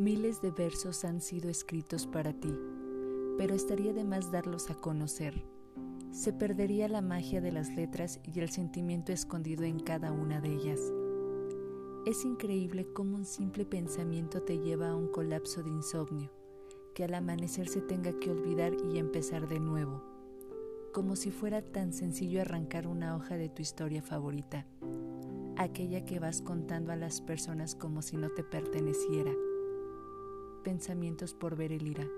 Miles de versos han sido escritos para ti, pero estaría de más darlos a conocer. Se perdería la magia de las letras y el sentimiento escondido en cada una de ellas. Es increíble cómo un simple pensamiento te lleva a un colapso de insomnio, que al amanecer se tenga que olvidar y empezar de nuevo, como si fuera tan sencillo arrancar una hoja de tu historia favorita, aquella que vas contando a las personas como si no te perteneciera pensamientos por ver el ira.